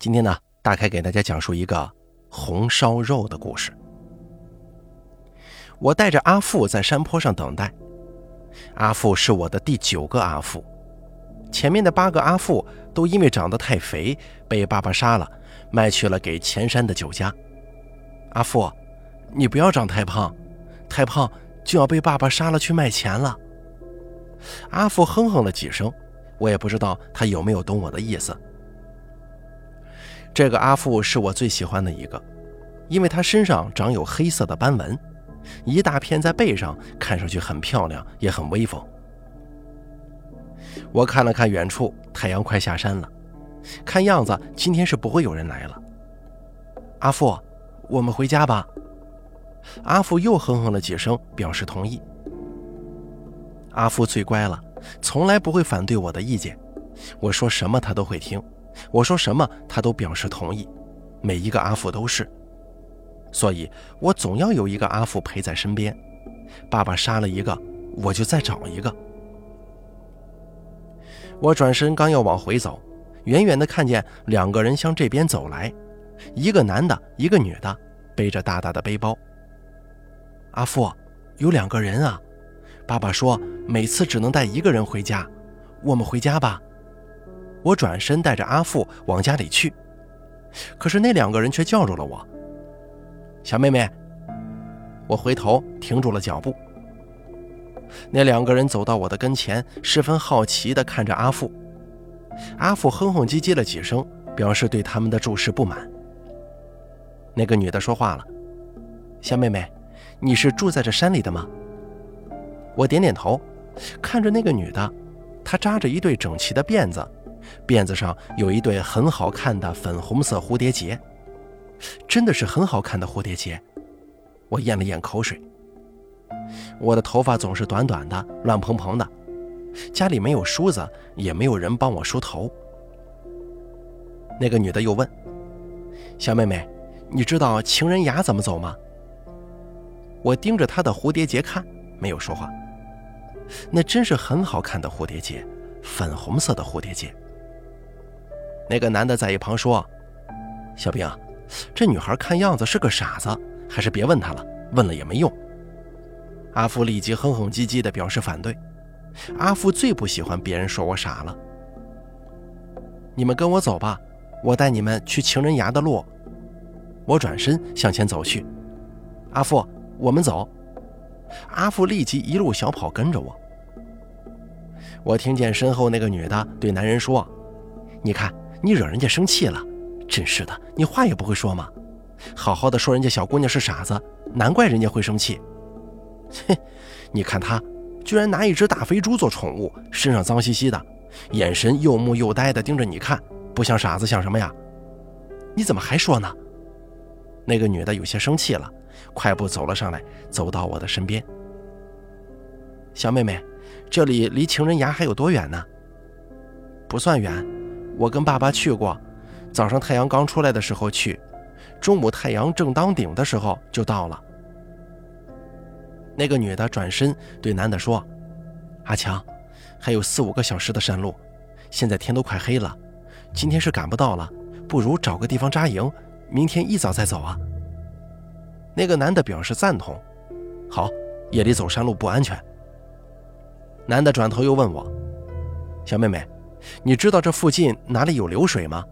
今天呢，大概给大家讲述一个红烧肉的故事。我带着阿富在山坡上等待，阿富是我的第九个阿富，前面的八个阿富都因为长得太肥被爸爸杀了，卖去了给前山的酒家。阿富，你不要长太胖，太胖就要被爸爸杀了去卖钱了。阿富哼哼了几声，我也不知道他有没有懂我的意思。这个阿富是我最喜欢的一个，因为他身上长有黑色的斑纹，一大片在背上，看上去很漂亮，也很威风。我看了看远处，太阳快下山了，看样子今天是不会有人来了。阿富，我们回家吧。阿富又哼哼了几声，表示同意。阿富最乖了，从来不会反对我的意见，我说什么他都会听。我说什么，他都表示同意。每一个阿富都是，所以我总要有一个阿富陪在身边。爸爸杀了一个，我就再找一个。我转身刚要往回走，远远的看见两个人向这边走来，一个男的，一个女的，背着大大的背包。阿富，有两个人啊！爸爸说每次只能带一个人回家，我们回家吧。我转身带着阿富往家里去，可是那两个人却叫住了我。小妹妹，我回头停住了脚步。那两个人走到我的跟前，十分好奇地看着阿富。阿富哼哼唧唧了几声，表示对他们的注视不满。那个女的说话了：“小妹妹，你是住在这山里的吗？”我点点头，看着那个女的，她扎着一对整齐的辫子。辫子上有一对很好看的粉红色蝴蝶结，真的是很好看的蝴蝶结。我咽了咽口水。我的头发总是短短的、乱蓬蓬的，家里没有梳子，也没有人帮我梳头。那个女的又问：“小妹妹，你知道情人崖怎么走吗？”我盯着她的蝴蝶结看，没有说话。那真是很好看的蝴蝶结，粉红色的蝴蝶结。那个男的在一旁说：“小兵，这女孩看样子是个傻子，还是别问她了，问了也没用。”阿富立即哼哼唧唧地表示反对。阿富最不喜欢别人说我傻了。你们跟我走吧，我带你们去情人崖的路。我转身向前走去。阿富，我们走。阿富立即一路小跑跟着我。我听见身后那个女的对男人说：“你看。”你惹人家生气了，真是的！你话也不会说吗？好好的说人家小姑娘是傻子，难怪人家会生气。哼，你看他，居然拿一只大肥猪做宠物，身上脏兮兮的，眼神又木又呆的盯着你看，不像傻子像什么呀？你怎么还说呢？那个女的有些生气了，快步走了上来，走到我的身边。小妹妹，这里离情人崖还有多远呢？不算远。我跟爸爸去过，早上太阳刚出来的时候去，中午太阳正当顶的时候就到了。那个女的转身对男的说：“阿强，还有四五个小时的山路，现在天都快黑了，今天是赶不到了，不如找个地方扎营，明天一早再走啊。”那个男的表示赞同：“好，夜里走山路不安全。”男的转头又问我：“小妹妹。”你知道这附近哪里有流水吗？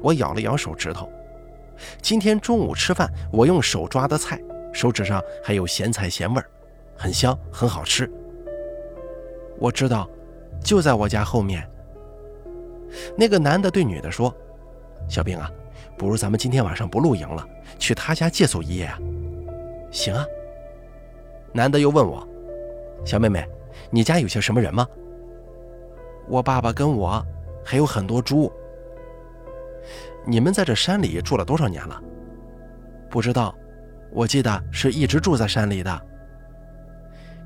我咬了咬手指头。今天中午吃饭，我用手抓的菜，手指上还有咸菜咸味儿，很香，很好吃。我知道，就在我家后面。那个男的对女的说：“小兵啊，不如咱们今天晚上不露营了，去他家借宿一夜啊？”行啊。男的又问我：“小妹妹，你家有些什么人吗？”我爸爸跟我还有很多猪。你们在这山里住了多少年了？不知道，我记得是一直住在山里的。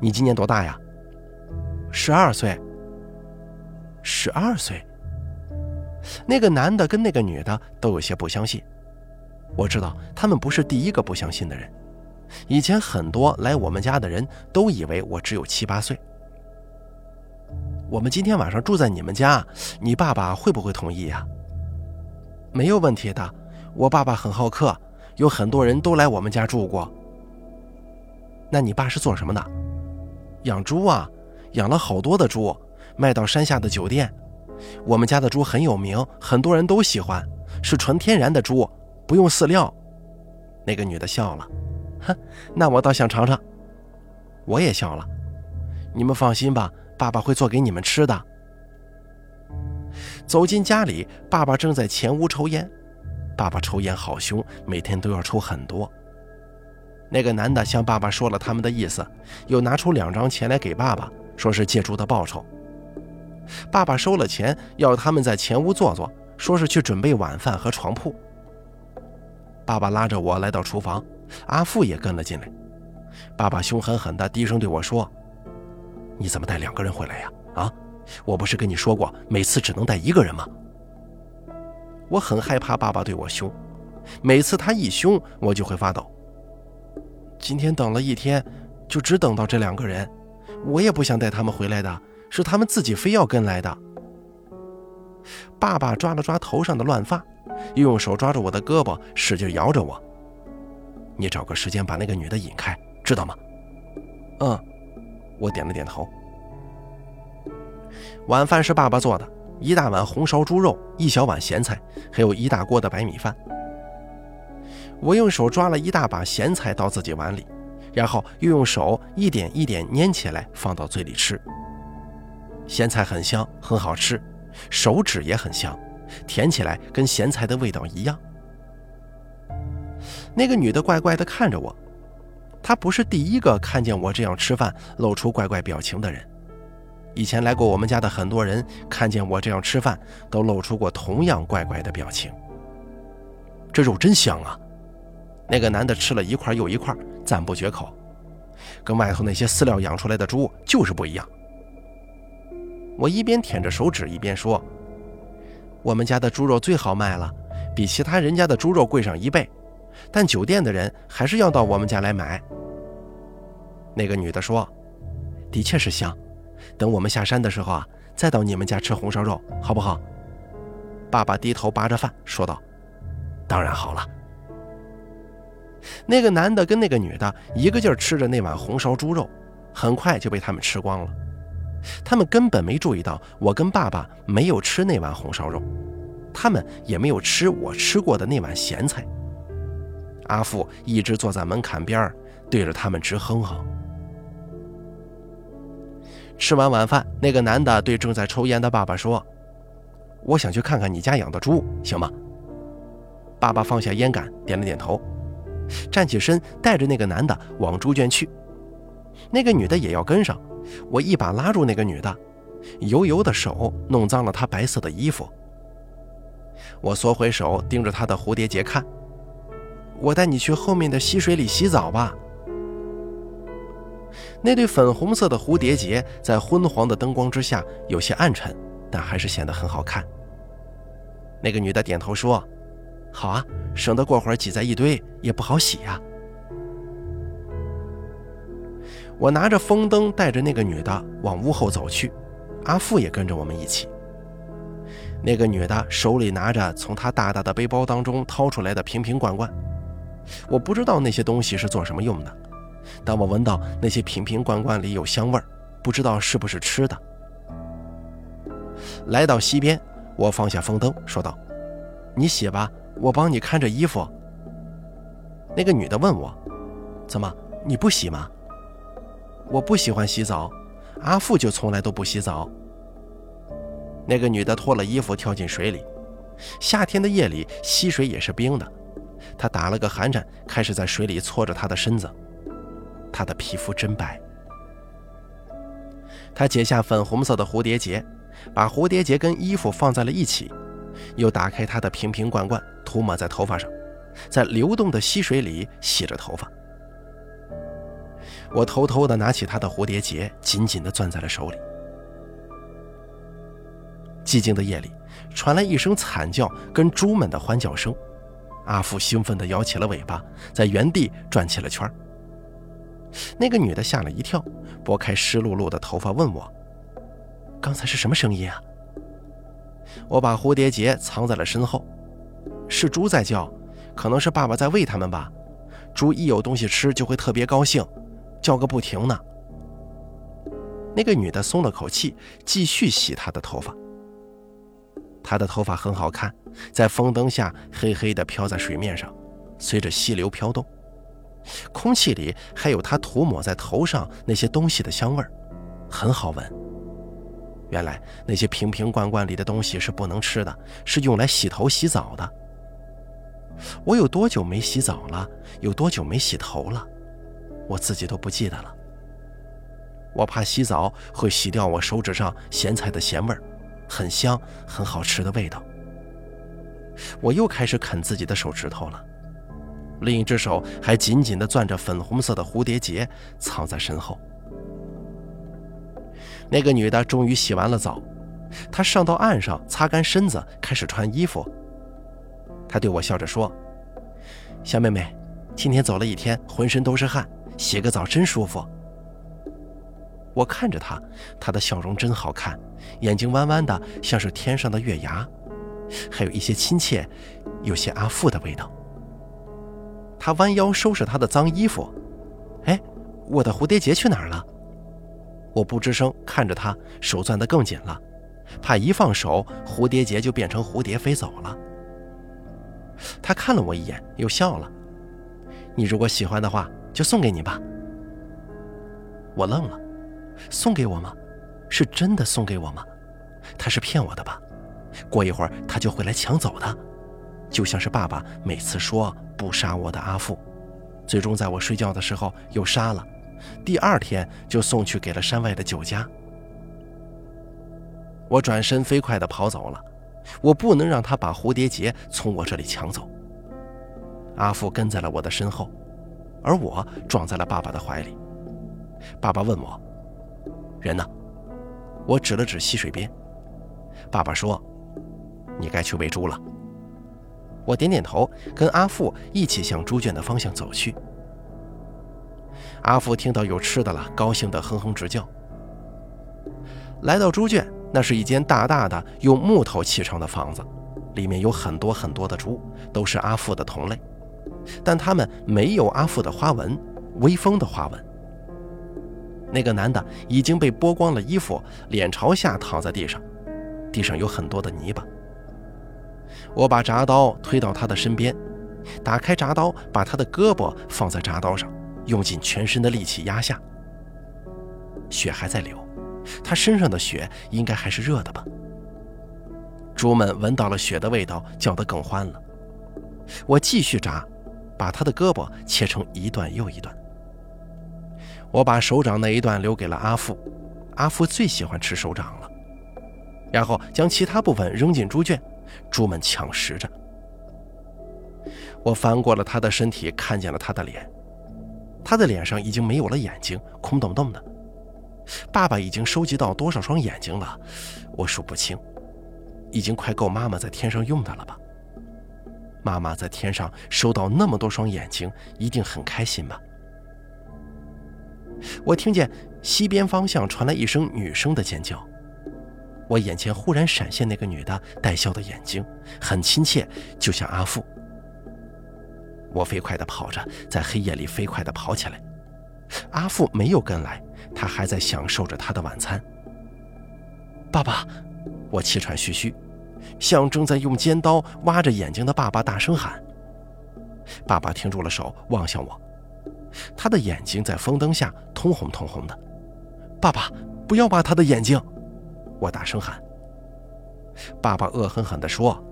你今年多大呀？十二岁。十二岁。那个男的跟那个女的都有些不相信。我知道他们不是第一个不相信的人。以前很多来我们家的人都以为我只有七八岁。我们今天晚上住在你们家，你爸爸会不会同意呀？没有问题的。我爸爸很好客，有很多人都来我们家住过。那你爸是做什么的？养猪啊，养了好多的猪，卖到山下的酒店。我们家的猪很有名，很多人都喜欢，是纯天然的猪，不用饲料。那个女的笑了，哼，那我倒想尝尝。我也笑了。你们放心吧，爸爸会做给你们吃的。走进家里，爸爸正在前屋抽烟。爸爸抽烟好凶，每天都要抽很多。那个男的向爸爸说了他们的意思，又拿出两张钱来给爸爸，说是借猪的报酬。爸爸收了钱，要他们在前屋坐坐，说是去准备晚饭和床铺。爸爸拉着我来到厨房，阿富也跟了进来。爸爸凶狠狠地低声对我说：“你怎么带两个人回来呀？啊，我不是跟你说过，每次只能带一个人吗？”我很害怕爸爸对我凶，每次他一凶，我就会发抖。今天等了一天，就只等到这两个人，我也不想带他们回来的，是他们自己非要跟来的。爸爸抓了抓头上的乱发，又用手抓着我的胳膊，使劲摇着我。你找个时间把那个女的引开，知道吗？嗯，我点了点头。晚饭是爸爸做的，一大碗红烧猪肉，一小碗咸菜，还有一大锅的白米饭。我用手抓了一大把咸菜到自己碗里，然后又用手一点一点捏起来放到嘴里吃。咸菜很香，很好吃，手指也很香，舔起来跟咸菜的味道一样。那个女的怪怪的看着我，他不是第一个看见我这样吃饭露出怪怪表情的人。以前来过我们家的很多人看见我这样吃饭，都露出过同样怪怪的表情。这肉真香啊！那个男的吃了一块又一块，赞不绝口，跟外头那些饲料养出来的猪就是不一样。我一边舔着手指一边说：“我们家的猪肉最好卖了，比其他人家的猪肉贵上一倍，但酒店的人还是要到我们家来买。”那个女的说：“的确是香，等我们下山的时候啊，再到你们家吃红烧肉，好不好？”爸爸低头扒着饭说道：“当然好了。”那个男的跟那个女的一个劲儿吃着那碗红烧猪肉，很快就被他们吃光了。他们根本没注意到我跟爸爸没有吃那碗红烧肉，他们也没有吃我吃过的那碗咸菜。阿富一直坐在门槛边对着他们直哼哼。吃完晚饭，那个男的对正在抽烟的爸爸说：“我想去看看你家养的猪，行吗？”爸爸放下烟杆，点了点头。站起身，带着那个男的往猪圈去。那个女的也要跟上，我一把拉住那个女的，油油的手弄脏了她白色的衣服。我缩回手，盯着她的蝴蝶结看。我带你去后面的溪水里洗澡吧。那对粉红色的蝴蝶结在昏黄的灯光之下有些暗沉，但还是显得很好看。那个女的点头说。好啊，省得过会儿挤在一堆也不好洗呀。我拿着风灯，带着那个女的往屋后走去，阿富也跟着我们一起。那个女的手里拿着从她大大的背包当中掏出来的瓶瓶罐罐，我不知道那些东西是做什么用的，但我闻到那些瓶瓶罐罐里有香味儿，不知道是不是吃的。来到溪边，我放下风灯，说道：“你洗吧。”我帮你看着衣服。那个女的问我：“怎么你不洗吗？”我不喜欢洗澡，阿富就从来都不洗澡。那个女的脱了衣服跳进水里，夏天的夜里溪水也是冰的。她打了个寒颤，开始在水里搓着她的身子。她的皮肤真白。她解下粉红色的蝴蝶结，把蝴蝶结跟衣服放在了一起。又打开他的瓶瓶罐罐，涂抹在头发上，在流动的溪水里洗着头发。我偷偷地拿起他的蝴蝶结，紧紧地攥在了手里。寂静的夜里，传来一声惨叫跟猪们的欢叫声。阿福兴奋地摇起了尾巴，在原地转起了圈那个女的吓了一跳，拨开湿漉漉的头发，问我：“刚才是什么声音啊？”我把蝴蝶结藏在了身后，是猪在叫，可能是爸爸在喂它们吧。猪一有东西吃就会特别高兴，叫个不停呢。那个女的松了口气，继续洗她的头发。她的头发很好看，在风灯下黑黑的飘在水面上，随着溪流飘动。空气里还有她涂抹在头上那些东西的香味儿，很好闻。原来那些瓶瓶罐罐里的东西是不能吃的，是用来洗头洗澡的。我有多久没洗澡了？有多久没洗头了？我自己都不记得了。我怕洗澡会洗掉我手指上咸菜的咸味儿，很香很好吃的味道。我又开始啃自己的手指头了，另一只手还紧紧地攥着粉红色的蝴蝶结，藏在身后。那个女的终于洗完了澡，她上到岸上擦干身子，开始穿衣服。她对我笑着说：“小妹妹，今天走了一天，浑身都是汗，洗个澡真舒服。”我看着她，她的笑容真好看，眼睛弯弯的，像是天上的月牙，还有一些亲切，有些阿父的味道。她弯腰收拾她的脏衣服，哎，我的蝴蝶结去哪儿了？我不吱声，看着他，手攥得更紧了，怕一放手，蝴蝶结就变成蝴蝶飞走了。他看了我一眼，又笑了：“你如果喜欢的话，就送给你吧。”我愣了，送给我吗？是真的送给我吗？他是骗我的吧？过一会儿他就会来抢走的，就像是爸爸每次说不杀我的阿父，最终在我睡觉的时候又杀了。第二天就送去给了山外的酒家。我转身飞快地跑走了，我不能让他把蝴蝶结从我这里抢走。阿父跟在了我的身后，而我撞在了爸爸的怀里。爸爸问我：“人呢？”我指了指溪水边。爸爸说：“你该去喂猪了。”我点点头，跟阿富一起向猪圈的方向走去。阿福听到有吃的了，高兴地哼哼直叫。来到猪圈，那是一间大大的用木头砌成的房子，里面有很多很多的猪，都是阿富的同类，但它们没有阿富的花纹，微风的花纹。那个男的已经被剥光了衣服，脸朝下躺在地上，地上有很多的泥巴。我把铡刀推到他的身边，打开铡刀，把他的胳膊放在铡刀上。用尽全身的力气压下，血还在流，他身上的血应该还是热的吧？猪们闻到了血的味道，叫得更欢了。我继续铡，把他的胳膊切成一段又一段。我把手掌那一段留给了阿富，阿富最喜欢吃手掌了。然后将其他部分扔进猪圈，猪们抢食着。我翻过了他的身体，看见了他的脸。他的脸上已经没有了眼睛，空洞洞的。爸爸已经收集到多少双眼睛了？我数不清，已经快够妈妈在天上用的了吧？妈妈在天上收到那么多双眼睛，一定很开心吧？我听见西边方向传来一声女声的尖叫，我眼前忽然闪现那个女的带笑的眼睛，很亲切，就像阿富。我飞快地跑着，在黑夜里飞快地跑起来。阿父没有跟来，他还在享受着他的晚餐。爸爸，我气喘吁吁，向正在用尖刀挖着眼睛的爸爸大声喊。爸爸停住了手，望向我，他的眼睛在风灯下通红通红的。爸爸，不要挖他的眼睛！我大声喊。爸爸恶狠狠地说：“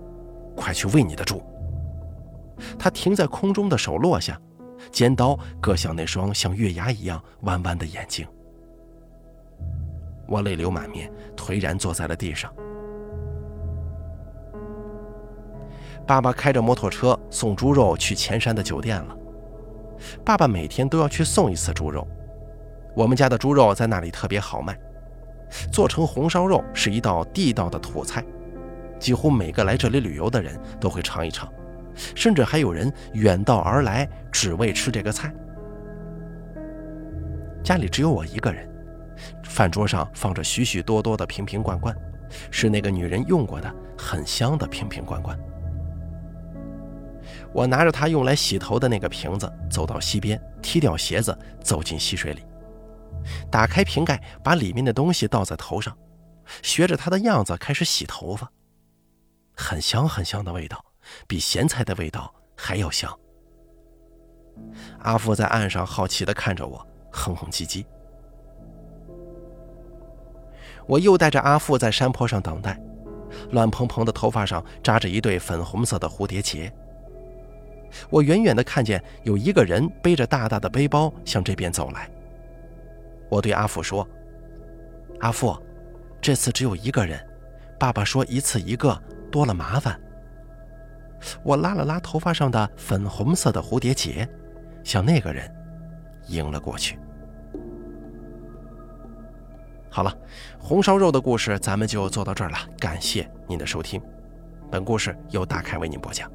快去喂你的猪。”他停在空中的手落下，尖刀割向那双像月牙一样弯弯的眼睛。我泪流满面，颓然坐在了地上。爸爸开着摩托车送猪肉去前山的酒店了。爸爸每天都要去送一次猪肉，我们家的猪肉在那里特别好卖，做成红烧肉是一道地道的土菜，几乎每个来这里旅游的人都会尝一尝。甚至还有人远道而来，只为吃这个菜。家里只有我一个人，饭桌上放着许许多多的瓶瓶罐罐，是那个女人用过的，很香的瓶瓶罐罐。我拿着他用来洗头的那个瓶子，走到溪边，踢掉鞋子，走进溪水里，打开瓶盖，把里面的东西倒在头上，学着他的样子开始洗头发。很香很香的味道，比咸菜的味道还要香。阿富在岸上好奇地看着我，哼哼唧唧。我又带着阿富在山坡上等待，乱蓬蓬的头发上扎着一对粉红色的蝴蝶结。我远远地看见有一个人背着大大的背包向这边走来。我对阿富说：“阿富，这次只有一个人，爸爸说一次一个多了麻烦。”我拉了拉头发上的粉红色的蝴蝶结，向那个人迎了过去。好了，红烧肉的故事咱们就做到这儿了，感谢您的收听。本故事由大凯为您播讲。